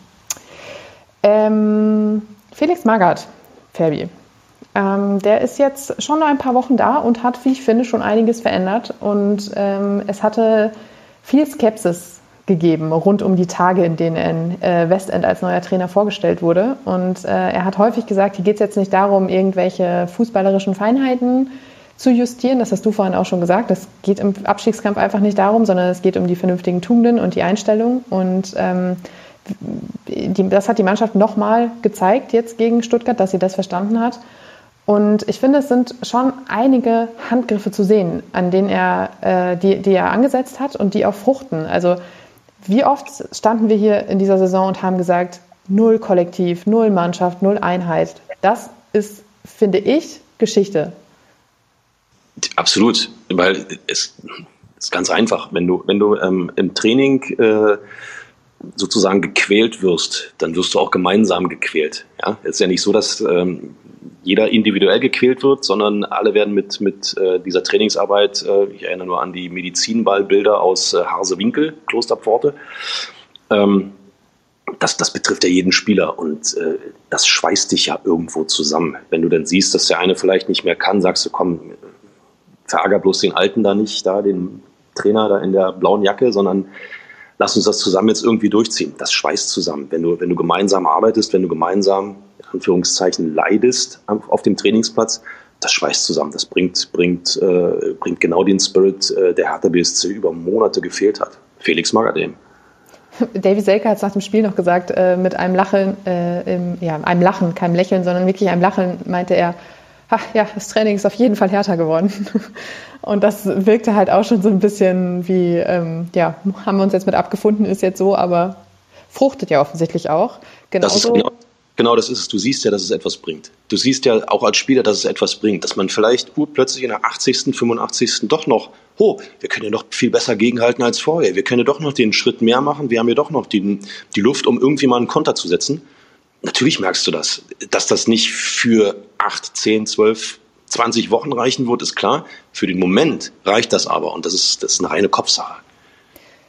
Ähm, Felix Magath, Fabi, ähm, der ist jetzt schon ein paar Wochen da und hat, wie ich finde, schon einiges verändert. Und ähm, es hatte viel Skepsis gegeben rund um die Tage, in denen er in äh, Westend als neuer Trainer vorgestellt wurde. Und äh, er hat häufig gesagt, hier geht es jetzt nicht darum, irgendwelche fußballerischen Feinheiten zu justieren. Das hast du vorhin auch schon gesagt. Es geht im Abstiegskampf einfach nicht darum, sondern es geht um die vernünftigen Tugenden und die Einstellung. Und ähm, die, das hat die Mannschaft nochmal gezeigt jetzt gegen Stuttgart, dass sie das verstanden hat. Und ich finde, es sind schon einige Handgriffe zu sehen, an denen er, äh, die, die er angesetzt hat und die auch fruchten. Also wie oft standen wir hier in dieser Saison und haben gesagt, null Kollektiv, null Mannschaft, null Einheit. Das ist, finde ich, Geschichte. Absolut, weil es ist ganz einfach. Wenn du, wenn du ähm, im Training äh, sozusagen gequält wirst, dann wirst du auch gemeinsam gequält. Ja, es ist ja nicht so, dass ähm, jeder individuell gequält wird, sondern alle werden mit, mit äh, dieser Trainingsarbeit, äh, ich erinnere nur an die Medizinballbilder aus äh, Harsewinkel, Klosterpforte, ähm, das, das betrifft ja jeden Spieler und äh, das schweißt dich ja irgendwo zusammen. Wenn du dann siehst, dass der eine vielleicht nicht mehr kann, sagst du, komm, verärger bloß den Alten da nicht, da den Trainer da in der blauen Jacke, sondern lass uns das zusammen jetzt irgendwie durchziehen. Das schweißt zusammen. Wenn du, wenn du gemeinsam arbeitest, wenn du gemeinsam Anführungszeichen leidest auf dem Trainingsplatz, das schweißt zusammen. Das bringt, bringt, äh, bringt genau den Spirit, äh, der Hertha BSC über Monate gefehlt hat. Felix Magath Davy Selke hat es nach dem Spiel noch gesagt, äh, mit einem Lachen, äh, im, ja, einem Lachen, keinem Lächeln, sondern wirklich einem Lachen, meinte er, ach ja, das Training ist auf jeden Fall härter geworden. Und das wirkte halt auch schon so ein bisschen wie, ähm, ja, haben wir uns jetzt mit abgefunden, ist jetzt so, aber fruchtet ja offensichtlich auch. Genauso, genau Genau, das ist es. Du siehst ja, dass es etwas bringt. Du siehst ja auch als Spieler, dass es etwas bringt, dass man vielleicht gut plötzlich in der 80., 85. doch noch oh, wir können ja doch viel besser gegenhalten als vorher. Wir können ja doch noch den Schritt mehr machen. Wir haben ja doch noch die, die Luft, um irgendwie mal einen Konter zu setzen. Natürlich merkst du das. Dass das nicht für acht, zehn, zwölf, zwanzig Wochen reichen wird, ist klar. Für den Moment reicht das aber. Und das ist, das ist eine reine Kopfsache.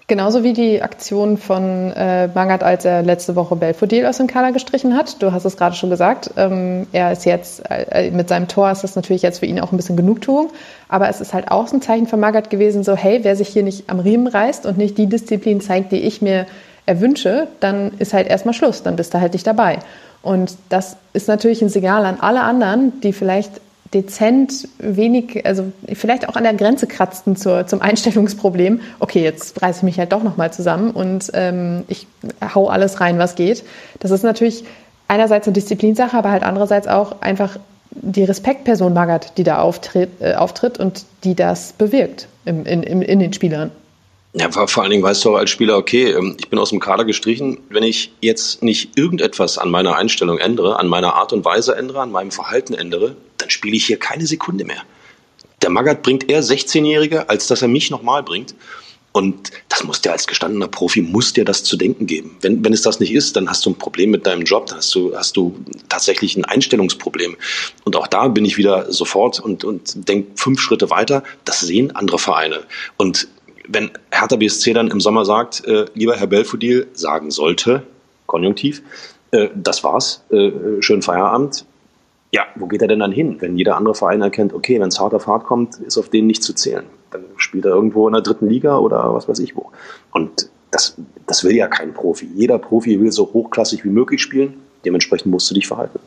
Genauso wie die Aktion von äh, Magath, als er letzte Woche Belfodil aus dem Kader gestrichen hat. Du hast es gerade schon gesagt. Ähm, er ist jetzt, äh, mit seinem Tor ist das natürlich jetzt für ihn auch ein bisschen Genugtuung. Aber es ist halt auch so ein Zeichen von Magath gewesen, so hey, wer sich hier nicht am Riemen reißt und nicht die Disziplin zeigt, die ich mir erwünsche, dann ist halt erstmal Schluss, dann bist du halt nicht dabei. Und das ist natürlich ein Signal an alle anderen, die vielleicht dezent wenig, also vielleicht auch an der Grenze kratzten zur, zum Einstellungsproblem. Okay, jetzt reiße ich mich halt doch nochmal zusammen und ähm, ich hau alles rein, was geht. Das ist natürlich einerseits eine Disziplinsache, aber halt andererseits auch einfach die Respektperson Magath, die da auftritt, äh, auftritt und die das bewirkt im, in, in den Spielern. Ja, vor allen Dingen weißt du auch als Spieler, okay, ähm, ich bin aus dem Kader gestrichen. Wenn ich jetzt nicht irgendetwas an meiner Einstellung ändere, an meiner Art und Weise ändere, an meinem Verhalten ändere, dann spiele ich hier keine Sekunde mehr. Der Magath bringt eher 16-Jährige, als dass er mich nochmal bringt. Und das muss dir als gestandener Profi, muss dir das zu denken geben. Wenn, wenn es das nicht ist, dann hast du ein Problem mit deinem Job, dann hast du, hast du tatsächlich ein Einstellungsproblem. Und auch da bin ich wieder sofort und, und denke fünf Schritte weiter, das sehen andere Vereine. Und wenn Hertha BSC dann im Sommer sagt, äh, lieber Herr Belfodil, sagen sollte, Konjunktiv, äh, das war's, äh, schönen Feierabend. Ja, wo geht er denn dann hin, wenn jeder andere Verein erkennt, okay, wenn es hart auf hart kommt, ist auf den nicht zu zählen. Dann spielt er irgendwo in der dritten Liga oder was weiß ich wo. Und das, das will ja kein Profi. Jeder Profi will so hochklassig wie möglich spielen. Dementsprechend musst du dich verhalten.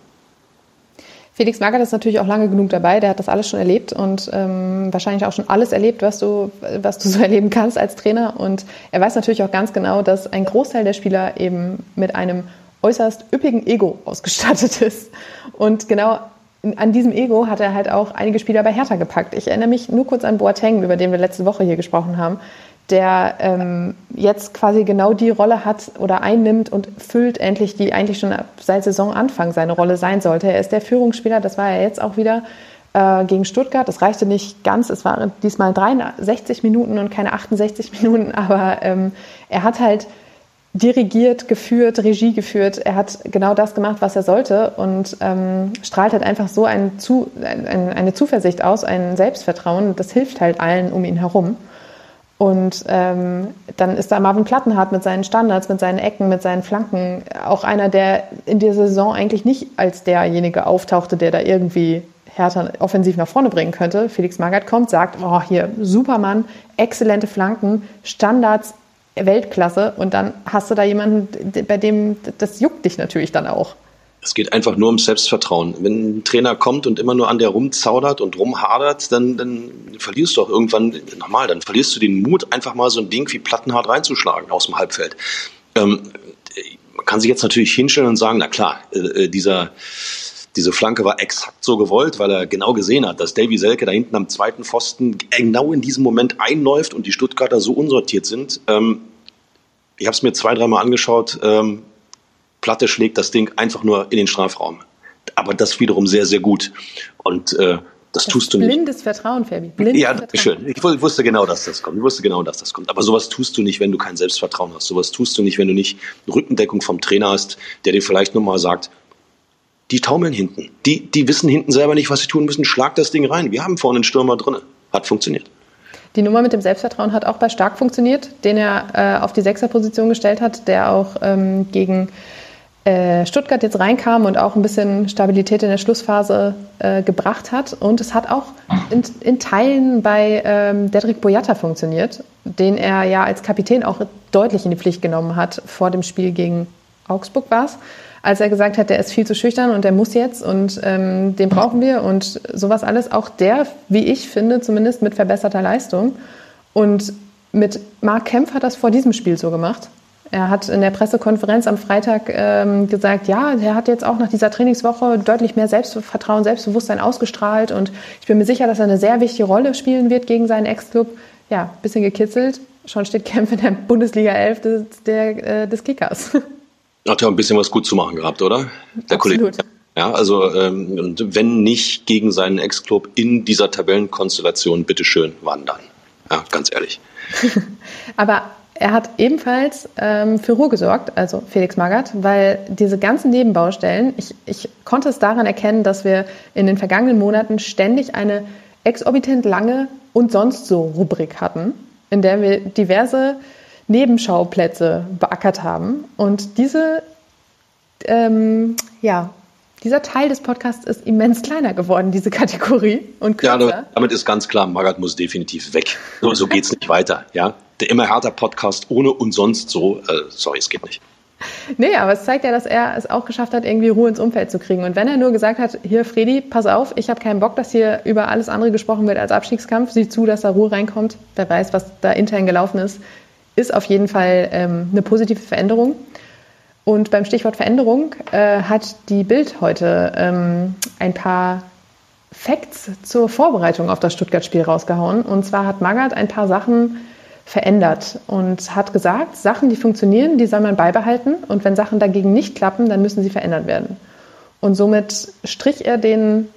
Felix Magath ist natürlich auch lange genug dabei, der hat das alles schon erlebt und ähm, wahrscheinlich auch schon alles erlebt, was du, was du so erleben kannst als Trainer. Und er weiß natürlich auch ganz genau, dass ein Großteil der Spieler eben mit einem äußerst üppigen Ego ausgestattet ist. Und genau an diesem Ego hat er halt auch einige Spieler bei Hertha gepackt. Ich erinnere mich nur kurz an Boateng, über den wir letzte Woche hier gesprochen haben, der ähm, jetzt quasi genau die Rolle hat oder einnimmt und füllt endlich, die eigentlich schon seit Saisonanfang seine Rolle sein sollte. Er ist der Führungsspieler, das war er jetzt auch wieder äh, gegen Stuttgart. Das reichte nicht ganz, es waren diesmal 63 Minuten und keine 68 Minuten, aber ähm, er hat halt dirigiert, geführt, Regie geführt. Er hat genau das gemacht, was er sollte und ähm, strahlt halt einfach so ein, zu, ein, eine Zuversicht aus, ein Selbstvertrauen. Das hilft halt allen um ihn herum. Und ähm, dann ist da Marvin Plattenhardt mit seinen Standards, mit seinen Ecken, mit seinen Flanken auch einer, der in dieser Saison eigentlich nicht als derjenige auftauchte, der da irgendwie Hertha offensiv nach vorne bringen könnte. Felix Magath kommt, sagt, oh, hier, Supermann, exzellente Flanken, Standards, Weltklasse. Und dann hast du da jemanden, bei dem, das juckt dich natürlich dann auch. Es geht einfach nur um Selbstvertrauen. Wenn ein Trainer kommt und immer nur an der rumzaudert und rumhadert, dann, dann verlierst du auch irgendwann, normal, dann verlierst du den Mut, einfach mal so ein Ding wie plattenhart reinzuschlagen aus dem Halbfeld. Ähm, man kann sich jetzt natürlich hinstellen und sagen, na klar, äh, äh, dieser, diese Flanke war exakt so gewollt, weil er genau gesehen hat, dass Davy Selke da hinten am zweiten Pfosten genau in diesem Moment einläuft und die Stuttgarter so unsortiert sind. Ähm, ich habe es mir zwei, dreimal angeschaut. Ähm, Platte schlägt das Ding einfach nur in den Strafraum. Aber das wiederum sehr, sehr gut. Und äh, das, das tust du nicht. Blindes Vertrauen, Fabi. Blindes ja, Vertrauen. schön. Ich wusste genau, dass das kommt. Ich wusste genau, dass das kommt. Aber sowas tust du nicht, wenn du kein Selbstvertrauen hast. Sowas tust du nicht, wenn du nicht Rückendeckung vom Trainer hast, der dir vielleicht nochmal sagt, die taumeln hinten. Die, die wissen hinten selber nicht, was sie tun müssen. Schlag das Ding rein. Wir haben vorne einen Stürmer drin. Hat funktioniert. Die Nummer mit dem Selbstvertrauen hat auch bei Stark funktioniert, den er äh, auf die Sechserposition gestellt hat, der auch ähm, gegen Stuttgart jetzt reinkam und auch ein bisschen Stabilität in der Schlussphase äh, gebracht hat. Und es hat auch in, in Teilen bei ähm, Dedrick Boyata funktioniert, den er ja als Kapitän auch deutlich in die Pflicht genommen hat vor dem Spiel gegen Augsburg war es, als er gesagt hat, der ist viel zu schüchtern und der muss jetzt und ähm, den brauchen wir und sowas alles. Auch der, wie ich finde, zumindest mit verbesserter Leistung. Und mit Marc Kempf hat das vor diesem Spiel so gemacht. Er hat in der Pressekonferenz am Freitag ähm, gesagt, ja, er hat jetzt auch nach dieser Trainingswoche deutlich mehr Selbstvertrauen, Selbstbewusstsein ausgestrahlt und ich bin mir sicher, dass er eine sehr wichtige Rolle spielen wird gegen seinen Ex-Club. Ja, bisschen gekitzelt. Schon steht Kempf in der Bundesliga 11 des, der, äh, des Kickers. Hat ja ein bisschen was gut zu machen gehabt, oder? Der Absolut. Kollege. Ja, also ähm, und wenn nicht gegen seinen Ex-Club in dieser Tabellenkonstellation, bitteschön, wann dann? Ja, ganz ehrlich. Aber er hat ebenfalls ähm, für Ruhe gesorgt, also Felix Magath, weil diese ganzen Nebenbaustellen, ich, ich konnte es daran erkennen, dass wir in den vergangenen Monaten ständig eine exorbitant lange und sonst so Rubrik hatten, in der wir diverse Nebenschauplätze beackert haben. Und diese, ähm, ja, dieser Teil des Podcasts ist immens kleiner geworden, diese Kategorie. Und kürzer. Ja, damit ist ganz klar, Magath muss definitiv weg. So, so geht es nicht weiter. Ja? Der immer härter Podcast ohne und sonst so, äh, sorry, es geht nicht. Nee, aber es zeigt ja, dass er es auch geschafft hat, irgendwie Ruhe ins Umfeld zu kriegen. Und wenn er nur gesagt hat, hier Fredi, pass auf, ich habe keinen Bock, dass hier über alles andere gesprochen wird als Abstiegskampf, sieh zu, dass da Ruhe reinkommt, wer weiß, was da intern gelaufen ist, ist auf jeden Fall ähm, eine positive Veränderung. Und beim Stichwort Veränderung äh, hat die Bild heute ähm, ein paar Facts zur Vorbereitung auf das Stuttgart-Spiel rausgehauen. Und zwar hat Magath ein paar Sachen verändert und hat gesagt, Sachen, die funktionieren, die soll man beibehalten. Und wenn Sachen dagegen nicht klappen, dann müssen sie verändert werden. Und somit strich er den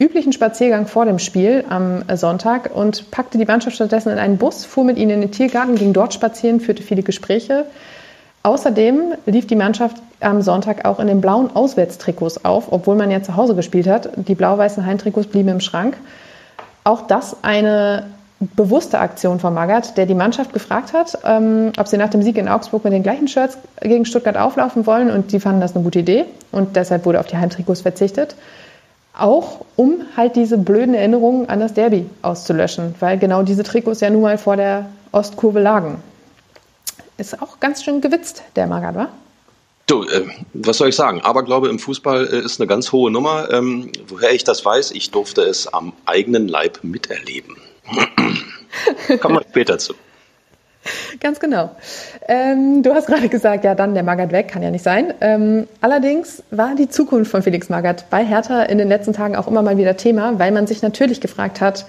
üblichen Spaziergang vor dem Spiel am Sonntag und packte die Mannschaft stattdessen in einen Bus, fuhr mit ihnen in den Tiergarten, ging dort spazieren, führte viele Gespräche Außerdem lief die Mannschaft am Sonntag auch in den blauen Auswärtstrikots auf, obwohl man ja zu Hause gespielt hat. Die blau-weißen Heimtrikots blieben im Schrank. Auch das eine bewusste Aktion von Magath, der die Mannschaft gefragt hat, ähm, ob sie nach dem Sieg in Augsburg mit den gleichen Shirts gegen Stuttgart auflaufen wollen und die fanden das eine gute Idee und deshalb wurde auf die Heimtrikots verzichtet. Auch um halt diese blöden Erinnerungen an das Derby auszulöschen, weil genau diese Trikots ja nun mal vor der Ostkurve lagen. Ist auch ganz schön gewitzt, der Magath, wa? Du, äh, was soll ich sagen? Aberglaube im Fußball äh, ist eine ganz hohe Nummer. Ähm, woher ich das weiß, ich durfte es am eigenen Leib miterleben. Kommen wir später zu. Ganz genau. Ähm, du hast gerade gesagt, ja, dann der Magath weg, kann ja nicht sein. Ähm, allerdings war die Zukunft von Felix Magath bei Hertha in den letzten Tagen auch immer mal wieder Thema, weil man sich natürlich gefragt hat,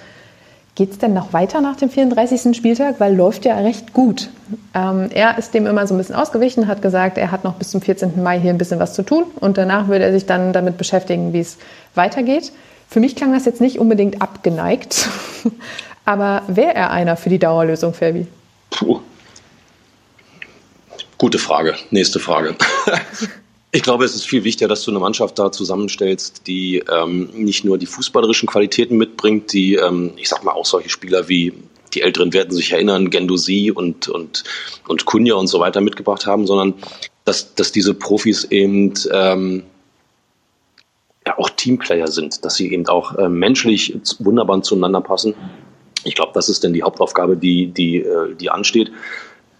Geht es denn noch weiter nach dem 34. Spieltag? Weil läuft ja recht gut. Ähm, er ist dem immer so ein bisschen ausgewichen, hat gesagt, er hat noch bis zum 14. Mai hier ein bisschen was zu tun und danach würde er sich dann damit beschäftigen, wie es weitergeht. Für mich klang das jetzt nicht unbedingt abgeneigt, aber wäre er einer für die Dauerlösung, Fabi? Puh. Gute Frage. Nächste Frage. Ich glaube, es ist viel wichtiger, dass du eine Mannschaft da zusammenstellst, die ähm, nicht nur die fußballerischen Qualitäten mitbringt, die, ähm, ich sag mal, auch solche Spieler wie die Älteren werden sich erinnern, Gendosi und, und, und Kunja und so weiter mitgebracht haben, sondern dass, dass diese Profis eben ähm, ja, auch Teamplayer sind, dass sie eben auch äh, menschlich wunderbar zueinander passen. Ich glaube, das ist denn die Hauptaufgabe, die, die, äh, die ansteht.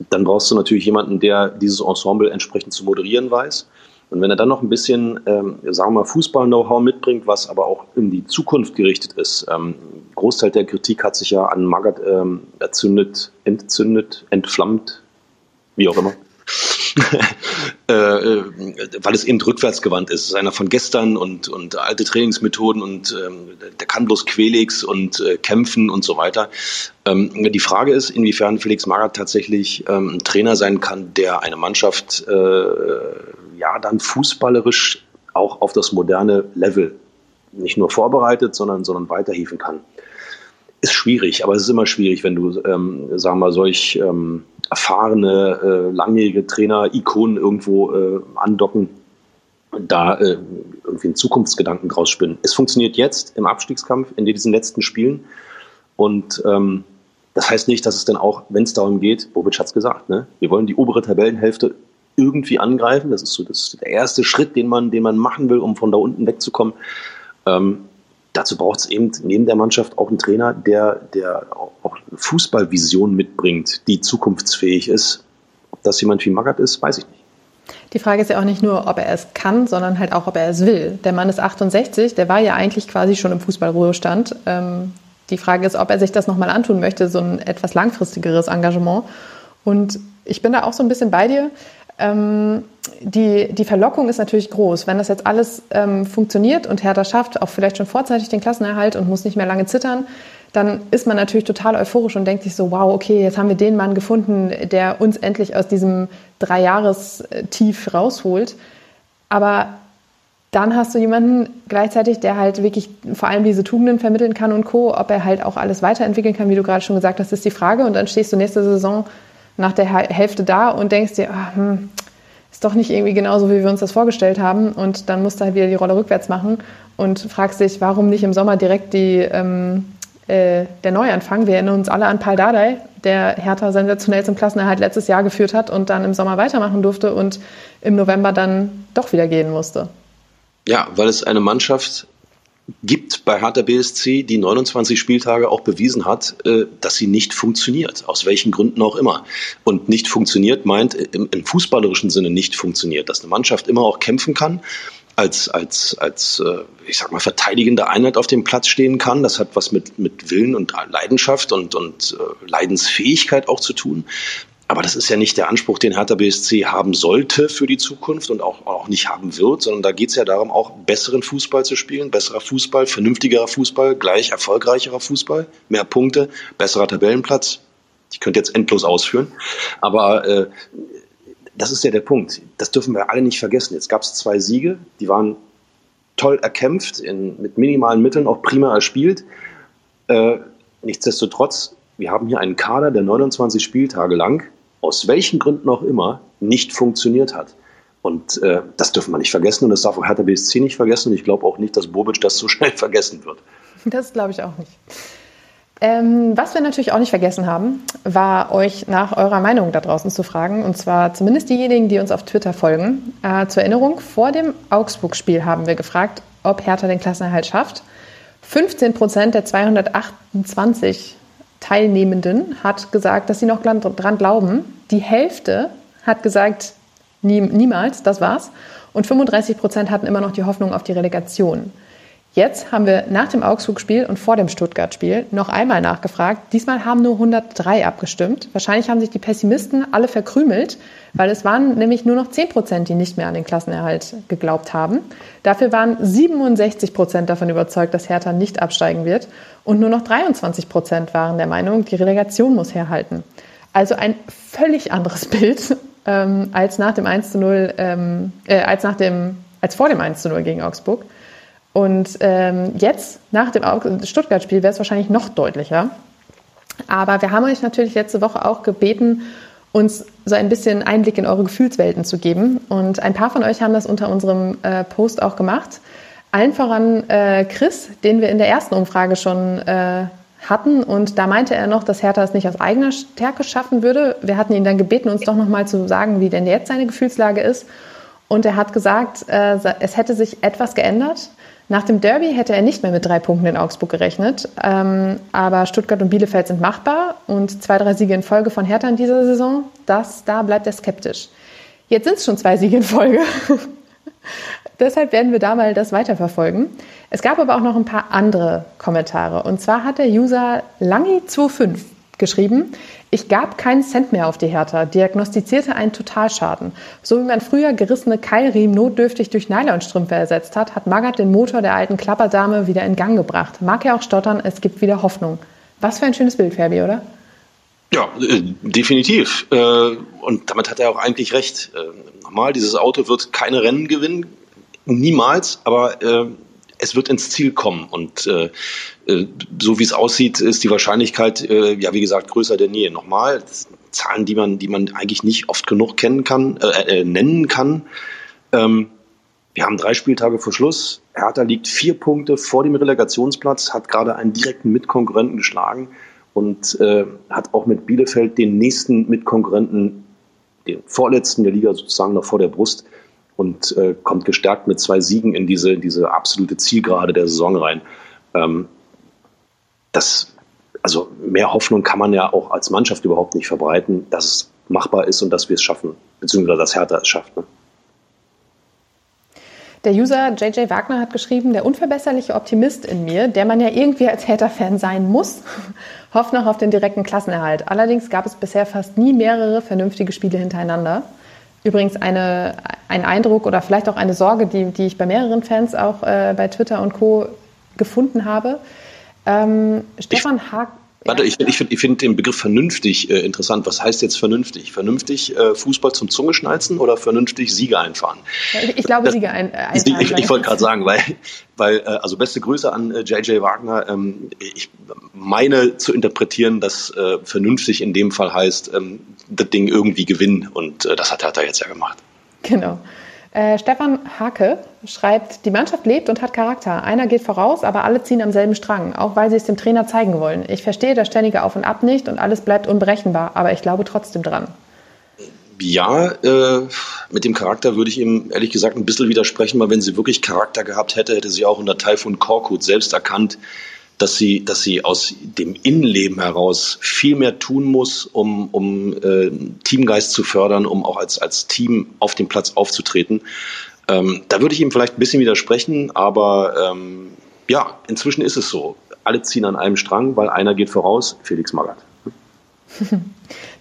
Dann brauchst du natürlich jemanden, der dieses Ensemble entsprechend zu moderieren weiß und wenn er dann noch ein bisschen, ähm, sagen wir mal, Fußball-Know-how mitbringt, was aber auch in die Zukunft gerichtet ist, ähm, Großteil der Kritik hat sich ja an Magath ähm, erzündet, entzündet, entflammt, wie auch immer. äh, äh, weil es eben rückwärtsgewandt ist. Es ist einer von gestern und, und alte Trainingsmethoden und ähm, der kann bloß Quelix und äh, kämpfen und so weiter. Ähm, die Frage ist, inwiefern Felix Magath tatsächlich ähm, ein Trainer sein kann, der eine Mannschaft äh, ja dann fußballerisch auch auf das moderne Level nicht nur vorbereitet, sondern, sondern weiterhieven kann. Ist schwierig, aber es ist immer schwierig, wenn du, ähm, sagen wir mal, solch ähm, erfahrene, äh, langjährige Trainer, Ikonen irgendwo äh, andocken, da äh, irgendwie einen Zukunftsgedanken draus spinnen. Es funktioniert jetzt im Abstiegskampf in diesen letzten Spielen und ähm, das heißt nicht, dass es dann auch, wenn es darum geht, Bobic hat es gesagt, ne? wir wollen die obere Tabellenhälfte irgendwie angreifen. Das ist so das, der erste Schritt, den man, den man machen will, um von da unten wegzukommen. Ähm, dazu braucht es eben neben der Mannschaft auch einen Trainer, der, der auch Fußballvision mitbringt, die zukunftsfähig ist. Ob das jemand wie Magath ist, weiß ich nicht. Die Frage ist ja auch nicht nur, ob er es kann, sondern halt auch, ob er es will. Der Mann ist 68, der war ja eigentlich quasi schon im Fußballruhestand. Ähm, die Frage ist, ob er sich das nochmal antun möchte, so ein etwas langfristigeres Engagement. Und ich bin da auch so ein bisschen bei dir. Ähm, die, die Verlockung ist natürlich groß. Wenn das jetzt alles ähm, funktioniert und Hertha schafft, auch vielleicht schon vorzeitig den Klassenerhalt und muss nicht mehr lange zittern, dann ist man natürlich total euphorisch und denkt sich so, wow, okay, jetzt haben wir den Mann gefunden, der uns endlich aus diesem Dreijahres-Tief rausholt. Aber dann hast du jemanden gleichzeitig, der halt wirklich vor allem diese Tugenden vermitteln kann und Co. Ob er halt auch alles weiterentwickeln kann, wie du gerade schon gesagt hast, ist die Frage. Und dann stehst du nächste Saison nach der Hälfte da und denkst dir, ach, hm, ist doch nicht irgendwie genauso, wie wir uns das vorgestellt haben. Und dann musst du halt wieder die Rolle rückwärts machen und fragst dich, warum nicht im Sommer direkt die, ähm, äh, der Neuanfang. Wir erinnern uns alle an Paul Dardai, der Hertha sensationell zum Klassenerhalt letztes Jahr geführt hat und dann im Sommer weitermachen durfte und im November dann doch wieder gehen musste. Ja, weil es eine Mannschaft gibt bei Hertha BSC, die 29 Spieltage auch bewiesen hat, äh, dass sie nicht funktioniert, aus welchen Gründen auch immer. Und nicht funktioniert meint im, im fußballerischen Sinne nicht funktioniert, dass eine Mannschaft immer auch kämpfen kann, als, als, als äh, ich sag mal, verteidigende Einheit auf dem Platz stehen kann. Das hat was mit, mit Willen und Leidenschaft und, und äh, Leidensfähigkeit auch zu tun. Aber das ist ja nicht der Anspruch, den Hertha BSC haben sollte für die Zukunft und auch, auch nicht haben wird, sondern da geht es ja darum, auch besseren Fußball zu spielen, besserer Fußball, vernünftigerer Fußball, gleich erfolgreicherer Fußball, mehr Punkte, besserer Tabellenplatz. Ich könnte jetzt endlos ausführen, aber äh, das ist ja der Punkt. Das dürfen wir alle nicht vergessen. Jetzt gab es zwei Siege, die waren toll erkämpft, in, mit minimalen Mitteln auch prima erspielt. Äh, nichtsdestotrotz, wir haben hier einen Kader, der 29 Spieltage lang aus welchen Gründen auch immer nicht funktioniert hat. Und äh, das dürfen wir nicht vergessen und das darf auch Hertha BSC nicht vergessen und ich glaube auch nicht, dass Bobic das so schnell vergessen wird. Das glaube ich auch nicht. Ähm, was wir natürlich auch nicht vergessen haben, war euch nach eurer Meinung da draußen zu fragen. Und zwar zumindest diejenigen, die uns auf Twitter folgen. Äh, zur Erinnerung, vor dem Augsburg-Spiel haben wir gefragt, ob Hertha den Klassenerhalt schafft. 15 Prozent der 228 Teilnehmenden hat gesagt, dass sie noch dran glauben. Die Hälfte hat gesagt, nie, niemals, das war's. Und 35 Prozent hatten immer noch die Hoffnung auf die Relegation. Jetzt haben wir nach dem Augsburg-Spiel und vor dem Stuttgart-Spiel noch einmal nachgefragt. Diesmal haben nur 103 abgestimmt. Wahrscheinlich haben sich die Pessimisten alle verkrümelt, weil es waren nämlich nur noch 10 Prozent, die nicht mehr an den Klassenerhalt geglaubt haben. Dafür waren 67 Prozent davon überzeugt, dass Hertha nicht absteigen wird. Und nur noch 23 Prozent waren der Meinung, die Relegation muss herhalten. Also ein völlig anderes Bild ähm, als nach dem 1 zu 0, ähm, äh, als nach dem, als vor dem 1 zu 0 gegen Augsburg. Und ähm, jetzt, nach dem Stuttgart-Spiel, wäre es wahrscheinlich noch deutlicher. Aber wir haben euch natürlich letzte Woche auch gebeten, uns so ein bisschen Einblick in eure Gefühlswelten zu geben. Und ein paar von euch haben das unter unserem äh, Post auch gemacht. Allen voran äh, Chris, den wir in der ersten Umfrage schon äh, hatten. Und da meinte er noch, dass Hertha es nicht aus eigener Stärke schaffen würde. Wir hatten ihn dann gebeten, uns doch nochmal zu sagen, wie denn jetzt seine Gefühlslage ist. Und er hat gesagt, äh, es hätte sich etwas geändert. Nach dem Derby hätte er nicht mehr mit drei Punkten in Augsburg gerechnet. Ähm, aber Stuttgart und Bielefeld sind machbar und zwei, drei Siege in Folge von Hertha in dieser Saison, das, da bleibt er skeptisch. Jetzt sind es schon zwei Siege in Folge. Deshalb werden wir da mal das weiterverfolgen. Es gab aber auch noch ein paar andere Kommentare. Und zwar hat der User Langi25 geschrieben, ich gab keinen Cent mehr auf die Hertha, diagnostizierte einen Totalschaden. So wie man früher gerissene Keilriemen notdürftig durch Nylonstrümpfe ersetzt hat, hat Magath den Motor der alten Klapperdame wieder in Gang gebracht. Mag ja auch stottern, es gibt wieder Hoffnung. Was für ein schönes Bild, Ferbi, oder? Ja, äh, definitiv. Äh, und damit hat er auch eigentlich recht. Äh, nochmal, dieses Auto wird keine Rennen gewinnen, niemals, aber es wird ins Ziel kommen. Und äh, äh, so wie es aussieht, ist die Wahrscheinlichkeit, äh, ja, wie gesagt, größer denn je. Nochmal, Zahlen, die man, die man eigentlich nicht oft genug kennen kann, äh, äh, nennen kann. Ähm, wir haben drei Spieltage vor Schluss. Hertha liegt vier Punkte vor dem Relegationsplatz, hat gerade einen direkten Mitkonkurrenten geschlagen und äh, hat auch mit Bielefeld den nächsten Mitkonkurrenten, den vorletzten der Liga sozusagen noch vor der Brust und äh, kommt gestärkt mit zwei Siegen in diese, diese absolute Zielgerade der Saison rein. Ähm, das, also mehr Hoffnung kann man ja auch als Mannschaft überhaupt nicht verbreiten, dass es machbar ist und dass wir es schaffen, beziehungsweise dass Hertha es schafft. Ne? Der User JJ Wagner hat geschrieben, der unverbesserliche Optimist in mir, der man ja irgendwie als Hertha-Fan sein muss, hofft noch auf den direkten Klassenerhalt. Allerdings gab es bisher fast nie mehrere vernünftige Spiele hintereinander. Übrigens eine, ein Eindruck oder vielleicht auch eine Sorge, die, die ich bei mehreren Fans auch äh, bei Twitter und Co. gefunden habe. Ähm, Stefan Haag. Warte, ich, ich finde ich find den Begriff vernünftig äh, interessant. Was heißt jetzt vernünftig? Vernünftig äh, Fußball zum Zungeschnalzen oder vernünftig Siege einfahren? Ich glaube, das, Siege ein, äh, einfahren. Ich, ich wollte gerade sagen, weil, weil äh, also beste Grüße an J.J. Äh, Wagner. Ähm, ich meine zu interpretieren, dass äh, vernünftig in dem Fall heißt, ähm, das Ding irgendwie gewinnen. Und äh, das hat er jetzt ja gemacht. Genau. Äh, Stefan Hake schreibt, die Mannschaft lebt und hat Charakter. Einer geht voraus, aber alle ziehen am selben Strang, auch weil sie es dem Trainer zeigen wollen. Ich verstehe das ständige Auf und Ab nicht und alles bleibt unberechenbar, aber ich glaube trotzdem dran. Ja, äh, mit dem Charakter würde ich ihm ehrlich gesagt ein bisschen widersprechen, weil wenn sie wirklich Charakter gehabt hätte, hätte sie auch unter Taifun Korkut selbst erkannt, dass sie, dass sie aus dem Innenleben heraus viel mehr tun muss, um, um äh, Teamgeist zu fördern, um auch als, als Team auf dem Platz aufzutreten. Ähm, da würde ich ihm vielleicht ein bisschen widersprechen, aber ähm, ja, inzwischen ist es so. Alle ziehen an einem Strang, weil einer geht voraus, Felix Magath.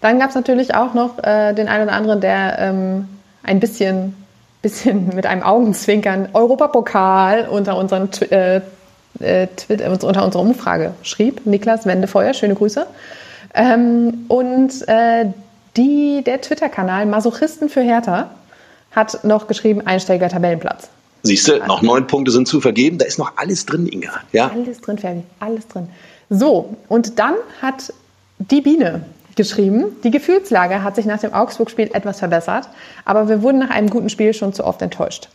Dann gab es natürlich auch noch äh, den einen oder anderen, der ähm, ein bisschen, bisschen mit einem Augenzwinkern Europapokal unter unseren äh, äh, unter unserer Umfrage schrieb. Niklas Wendefeuer, schöne Grüße. Ähm, und äh, die, der Twitter-Kanal Masochisten für Hertha hat noch geschrieben, einstelliger Tabellenplatz. Siehst du, noch neun Punkte sind zu vergeben. Da ist noch alles drin, Inga. Ja? Alles drin, Ferdi, alles drin. So, und dann hat die Biene geschrieben, die Gefühlslage hat sich nach dem Augsburg-Spiel etwas verbessert, aber wir wurden nach einem guten Spiel schon zu oft enttäuscht.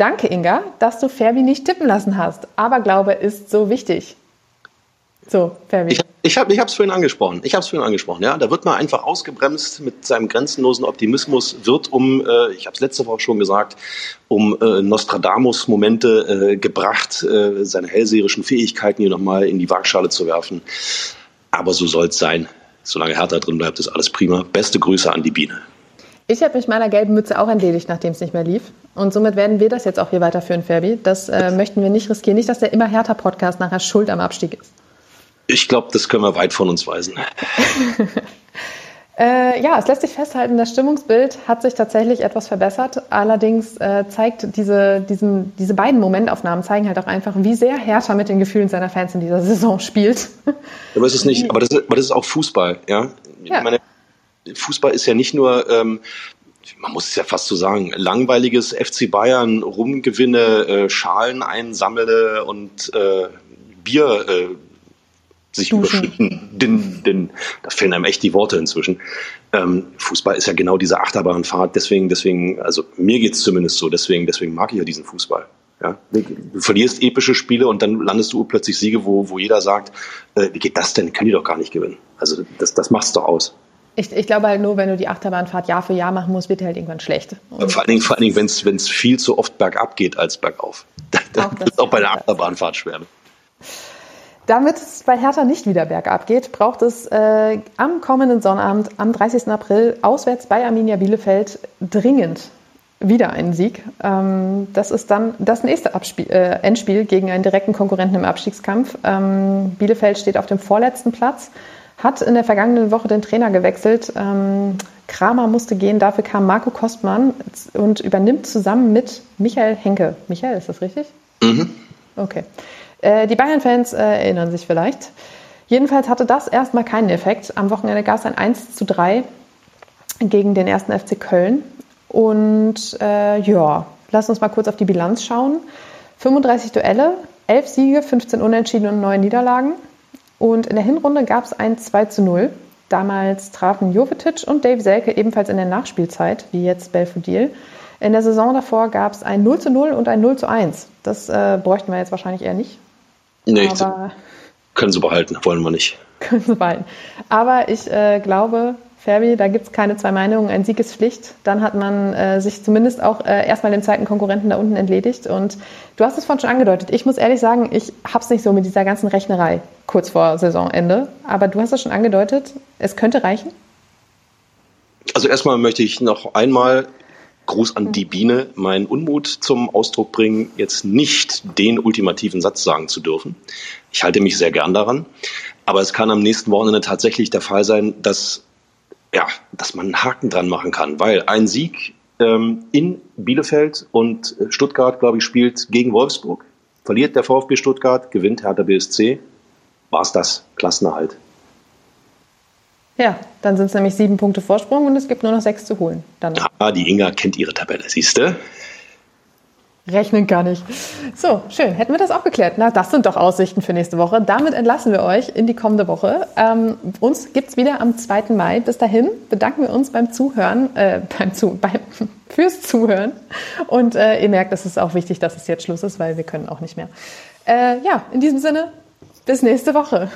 Danke, Inga, dass du Ferbi nicht tippen lassen hast. Aberglaube ist so wichtig. So, Ferbi. Ich, ich habe es vorhin angesprochen. Ich habe es vorhin angesprochen. Ja, da wird man einfach ausgebremst mit seinem grenzenlosen Optimismus. Wird um, äh, ich habe es letzte Woche schon gesagt, um äh, Nostradamus-Momente äh, gebracht, äh, seine hellseherischen Fähigkeiten hier nochmal in die Waagschale zu werfen. Aber so soll es sein. Solange Hertha drin bleibt, ist alles prima. Beste Grüße an die Biene. Ich habe mich meiner gelben Mütze auch entledigt, nachdem es nicht mehr lief. Und somit werden wir das jetzt auch hier weiterführen, Ferbi. Das äh, möchten wir nicht riskieren. Nicht, dass der immer härter Podcast nachher schuld am Abstieg ist. Ich glaube, das können wir weit von uns weisen. äh, ja, es lässt sich festhalten, das Stimmungsbild hat sich tatsächlich etwas verbessert. Allerdings äh, zeigt diese, diesen, diese beiden Momentaufnahmen zeigen halt auch einfach, wie sehr Hertha mit den Gefühlen seiner Fans in dieser Saison spielt. Aber es ist nicht, aber das ist, aber das ist auch Fußball, ja. ja. Ich meine, Fußball ist ja nicht nur, ähm, man muss es ja fast so sagen, langweiliges FC Bayern, Rumgewinne, äh, Schalen einsammle und äh, Bier äh, sich überschütten. Den, den, da fehlen einem echt die Worte inzwischen. Ähm, Fußball ist ja genau diese Achterbahnfahrt, deswegen, deswegen, also mir geht's zumindest so, deswegen, deswegen mag ich ja diesen Fußball. Ja, du verlierst epische Spiele und dann landest du plötzlich Siege, wo, wo jeder sagt, äh, wie geht das denn? Können die doch gar nicht gewinnen. Also das, das macht's doch aus. Ich, ich, glaube halt nur, wenn du die Achterbahnfahrt Jahr für Jahr machen musst, wird halt irgendwann schlecht. Und vor allen Dingen, vor allen Dingen wenn es viel zu oft bergab geht als bergauf. Dann wird es auch bei der Achterbahnfahrt schwer. Damit es bei Hertha nicht wieder bergab geht, braucht es äh, am kommenden Sonnabend, am 30. April, auswärts bei Arminia Bielefeld dringend wieder einen Sieg. Ähm, das ist dann das nächste Abspiel, äh, Endspiel gegen einen direkten Konkurrenten im Abstiegskampf. Ähm, Bielefeld steht auf dem vorletzten Platz hat in der vergangenen Woche den Trainer gewechselt. Ähm, Kramer musste gehen, dafür kam Marco Kostmann und übernimmt zusammen mit Michael Henke. Michael, ist das richtig? Mhm. Okay. Äh, die Bayern-Fans äh, erinnern sich vielleicht. Jedenfalls hatte das erstmal keinen Effekt. Am Wochenende gab es ein 1 zu 3 gegen den ersten FC Köln. Und äh, ja, lass uns mal kurz auf die Bilanz schauen. 35 Duelle, 11 Siege, 15 Unentschieden und 9 Niederlagen. Und in der Hinrunde gab es ein 2 zu 0. Damals trafen Jovetic und Dave Selke ebenfalls in der Nachspielzeit, wie jetzt Belfodil. In der Saison davor gab es ein 0 zu 0 und ein 0 zu 1. Das äh, bräuchten wir jetzt wahrscheinlich eher nicht. Nee, Aber können sie behalten, wollen wir nicht. Können sie behalten. Aber ich äh, glaube, Ferbi, da gibt es keine zwei Meinungen. Ein Sieg ist Pflicht. Dann hat man äh, sich zumindest auch äh, erstmal dem zweiten Konkurrenten da unten entledigt. Und du hast es vorhin schon angedeutet. Ich muss ehrlich sagen, ich habe es nicht so mit dieser ganzen Rechnerei kurz vor Saisonende. Aber du hast es schon angedeutet, es könnte reichen. Also erstmal möchte ich noch einmal Gruß an die Biene, meinen Unmut zum Ausdruck bringen, jetzt nicht den ultimativen Satz sagen zu dürfen. Ich halte mich sehr gern daran. Aber es kann am nächsten Wochenende tatsächlich der Fall sein, dass ja, dass man einen Haken dran machen kann, weil ein Sieg ähm, in Bielefeld und Stuttgart, glaube ich, spielt gegen Wolfsburg. Verliert der VfB Stuttgart, gewinnt Hertha BSC. war es das, Klassenerhalt. Ja, dann sind es nämlich sieben Punkte Vorsprung und es gibt nur noch sechs zu holen. Danach. Ja, die Inga kennt ihre Tabelle, siehst du? Rechnen gar nicht. So, schön. Hätten wir das auch geklärt. Na, das sind doch Aussichten für nächste Woche. Damit entlassen wir euch in die kommende Woche. Ähm, uns gibt es wieder am 2. Mai. Bis dahin bedanken wir uns beim Zuhören, äh, beim Zu beim, fürs Zuhören. Und äh, ihr merkt, es ist auch wichtig, dass es jetzt Schluss ist, weil wir können auch nicht mehr. Äh, ja, in diesem Sinne, bis nächste Woche.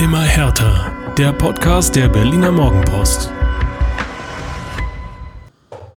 Immer härter. Der Podcast der Berliner Morgenpost.